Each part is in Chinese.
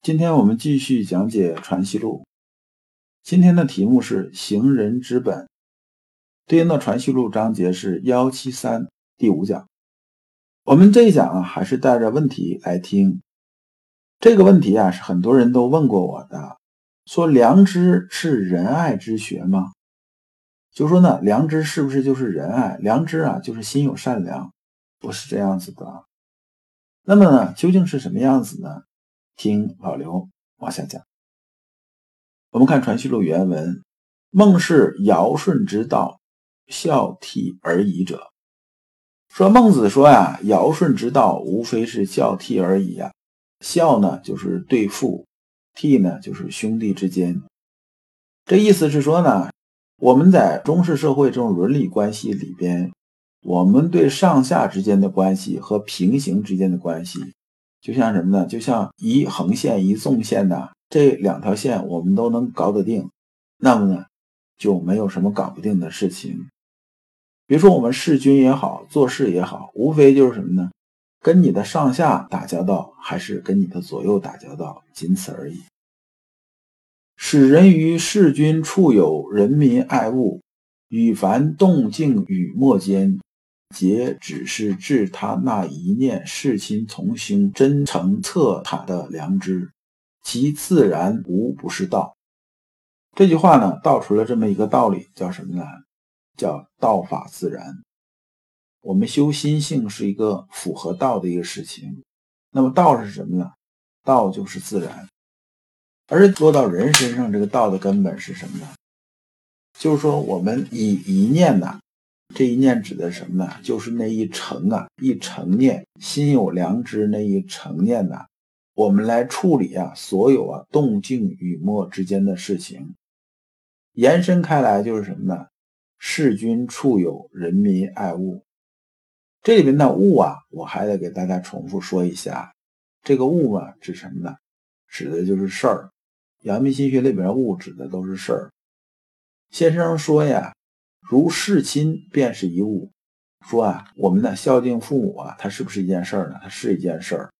今天我们继续讲解《传习录》。今天的题目是“行人之本”，对应的《传习录》章节是幺七三第五讲。我们这一讲啊，还是带着问题来听。这个问题啊，是很多人都问过我的，说良知是仁爱之学吗？就说呢，良知是不是就是仁爱？良知啊，就是心有善良，不是这样子的。那么呢，究竟是什么样子呢？听老刘往下讲。我们看《传习录》原文：“孟氏尧舜之道，孝悌而已者。”说孟子说呀，尧舜之道无非是孝悌而已呀。孝呢，就是对父；悌呢，就是兄弟之间。这意思是说呢。我们在中式社会这种伦理关系里边，我们对上下之间的关系和平行之间的关系，就像什么呢？就像一横线一纵线的这两条线，我们都能搞得定，那么呢，就没有什么搞不定的事情。比如说我们弑君也好，做事也好，无非就是什么呢？跟你的上下打交道，还是跟你的左右打交道，仅此而已。使人于事君处有人民爱物，与凡动静与莫间，皆只是治他那一念视亲从兄真诚策塔的良知，其自然无不是道。这句话呢，道出了这么一个道理，叫什么呢？叫道法自然。我们修心性是一个符合道的一个事情。那么道是什么呢？道就是自然。而落到人身上，这个道的根本是什么呢？就是说，我们以一念呐，这一念指的什么呢？就是那一成啊，一成念，心有良知那一成念呐，我们来处理啊，所有啊动静与默之间的事情，延伸开来就是什么呢？事君处有人民爱物，这里面的物啊，我还得给大家重复说一下，这个物嘛，指什么呢？指的就是事儿。阳明心学里边物指的都是事儿。先生说呀，如事亲便是一物。说啊，我们呢孝敬父母啊，它是不是一件事儿呢？它是一件事儿，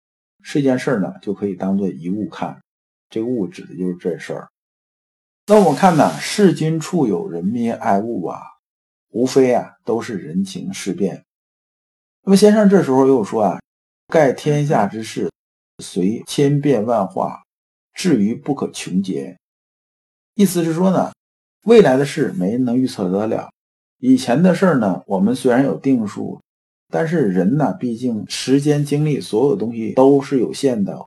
是一件事儿呢，就可以当做一物看。这个物指的就是这事儿。那我们看呢，事君处有人民爱物啊，无非啊都是人情事变。那么先生这时候又说啊，盖天下之事，随千变万化。至于不可穷竭，意思是说呢，未来的事没人能预测得了。以前的事儿呢，我们虽然有定数，但是人呢，毕竟时间、精力，所有东西都是有限的。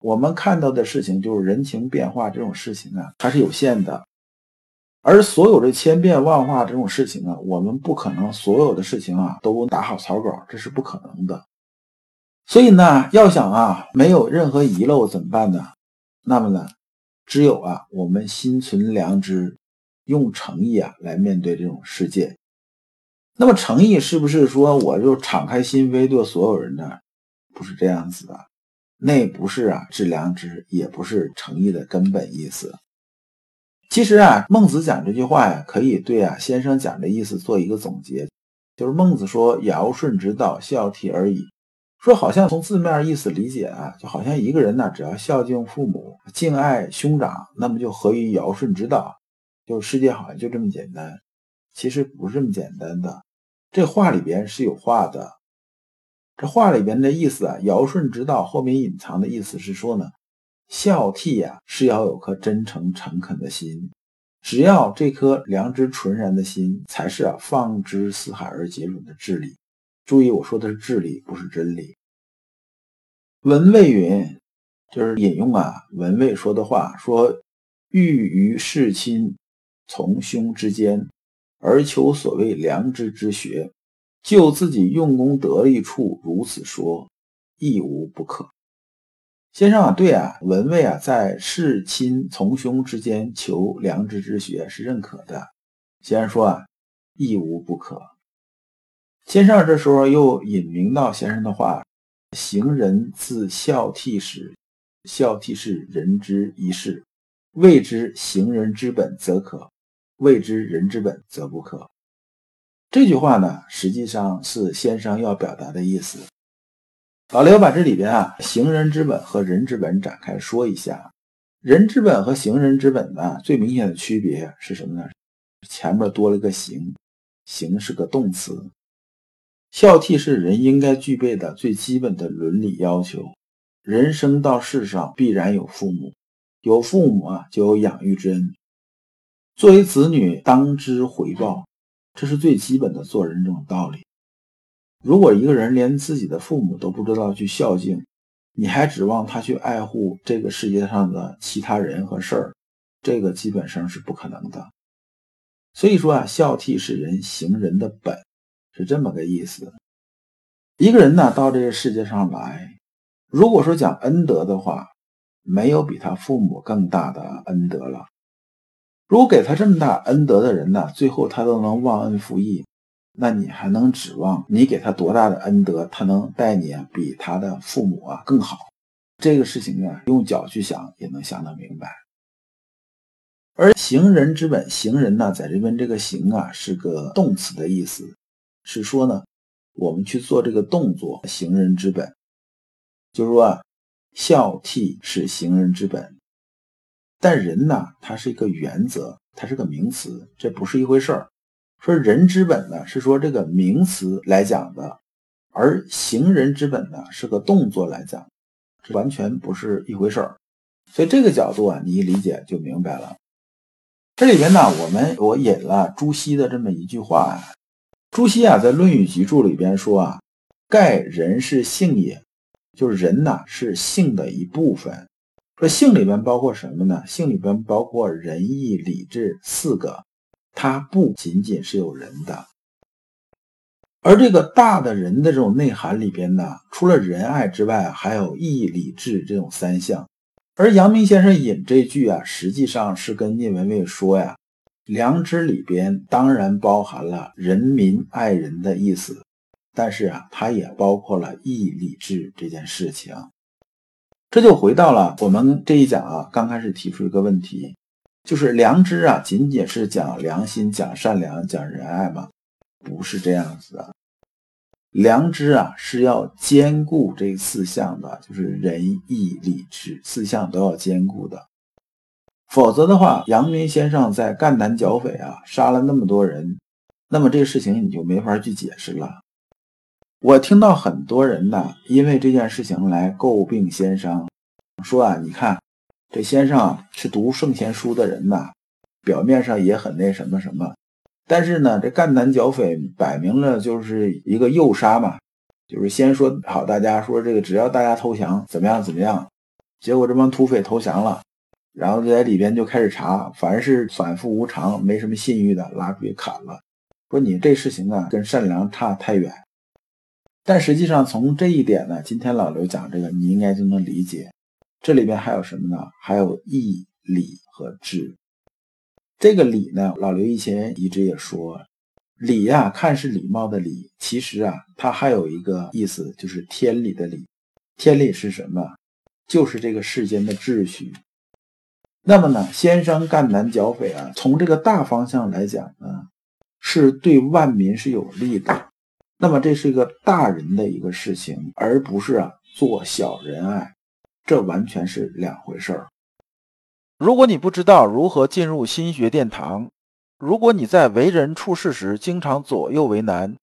我们看到的事情，就是人情变化这种事情啊，它是有限的。而所有的千变万化这种事情啊，我们不可能所有的事情啊都打好草稿，这是不可能的。所以呢，要想啊没有任何遗漏，怎么办呢？那么呢，只有啊，我们心存良知，用诚意啊来面对这种世界。那么诚意是不是说我就敞开心扉对所有人呢？不是这样子的，那不是啊，致良知，也不是诚意的根本意思。其实啊，孟子讲这句话呀，可以对啊先生讲的意思做一个总结，就是孟子说：“尧舜之道，孝悌而已。”说好像从字面意思理解啊，就好像一个人呢，只要孝敬父母、敬爱兄长，那么就合于尧舜之道，就世界好像就这么简单。其实不是这么简单的，这话里边是有话的。这话里边的意思啊，尧舜之道后面隐藏的意思是说呢，孝悌呀是要有颗真诚诚恳的心，只要这颗良知纯然的心，才是啊放之四海而皆准的智力。注意，我说的是智力，不是真理。文卫云，就是引用啊文卫说的话，说：“欲于事亲从兄之间，而求所谓良知之学，就自己用功得力处如此说，亦无不可。”先生啊，对啊，文蔚啊，在弑亲从兄之间求良知之学是认可的。先生说啊，亦无不可。先生这时候又引明道先生的话：“行人自孝悌始，孝悌是人之一事，谓之行人之本则可，谓之人之本则不可。”这句话呢，实际上是先生要表达的意思。老刘把这里边啊，行人之本和人之本展开说一下。人之本和行人之本呢，最明显的区别是什么呢？前面多了个行，行是个动词。孝悌是人应该具备的最基本的伦理要求。人生到世上必然有父母，有父母啊就有养育之恩。作为子女，当知回报，这是最基本的做人这种道理。如果一个人连自己的父母都不知道去孝敬，你还指望他去爱护这个世界上的其他人和事儿，这个基本上是不可能的。所以说啊，孝悌是人行人的本，是这么个意思。一个人呢，到这个世界上来，如果说讲恩德的话，没有比他父母更大的恩德了。如果给他这么大恩德的人呢，最后他都能忘恩负义。那你还能指望你给他多大的恩德，他能待你比他的父母啊更好？这个事情啊，用脚去想也能想得明白。而行人之本，行人呢，在这边这个行啊是个动词的意思，是说呢，我们去做这个动作，行人之本，就是说啊，孝悌是行人之本。但人呢，它是一个原则，它是个名词，这不是一回事儿。说人之本呢，是说这个名词来讲的，而行人之本呢，是个动作来讲，这完全不是一回事儿。所以这个角度啊，你一理解就明白了。这里边呢，我们我引了朱熹的这么一句话啊，朱熹啊在《论语集注》里边说啊，盖人是性也，就是人呐是性的一部分。说性里边包括什么呢？性里边包括仁义礼智四个。它不仅仅是有人的，而这个大的人的这种内涵里边呢，除了仁爱之外，还有义、礼、智这种三项。而阳明先生引这句啊，实际上是跟聂文蔚说呀，良知里边当然包含了人民爱人的意思，但是啊，它也包括了义、礼、智这件事情。这就回到了我们这一讲啊，刚开始提出一个问题。就是良知啊，仅仅是讲良心、讲善良、讲仁爱吗？不是这样子的。良知啊，是要兼顾这四项的，就是仁义礼智四项都要兼顾的。否则的话，阳明先生在赣南剿匪啊，杀了那么多人，那么这个事情你就没法去解释了。我听到很多人呢，因为这件事情来诟病先生，说啊，你看。这先生是读圣贤书的人呐，表面上也很那什么什么，但是呢，这赣南剿匪摆明了就是一个诱杀嘛，就是先说好大家说这个只要大家投降怎么样怎么样，结果这帮土匪投降了，然后就在里边就开始查，凡是反复无常、没什么信誉的，拉出去砍了，说你这事情啊跟善良差太远。但实际上从这一点呢，今天老刘讲这个，你应该就能理解。这里边还有什么呢？还有义、礼和智。这个礼呢，老刘以前一直也说，礼呀，看是礼貌的礼，其实啊，它还有一个意思，就是天理的理。天理是什么？就是这个世间的秩序。那么呢，先生赣南剿匪啊，从这个大方向来讲呢，是对万民是有利的。那么这是一个大人的一个事情，而不是啊做小人爱。这完全是两回事儿。如果你不知道如何进入心学殿堂，如果你在为人处事时经常左右为难，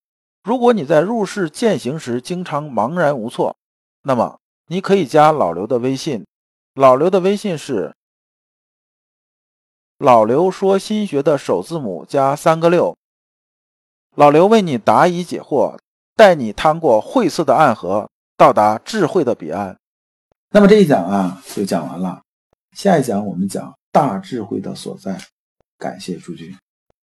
如果你在入世践行时经常茫然无措，那么你可以加老刘的微信。老刘的微信是“老刘说心学”的首字母加三个六。老刘为你答疑解惑，带你趟过晦涩的暗河，到达智慧的彼岸。那么这一讲啊就讲完了，下一讲我们讲大智慧的所在。感谢诸君。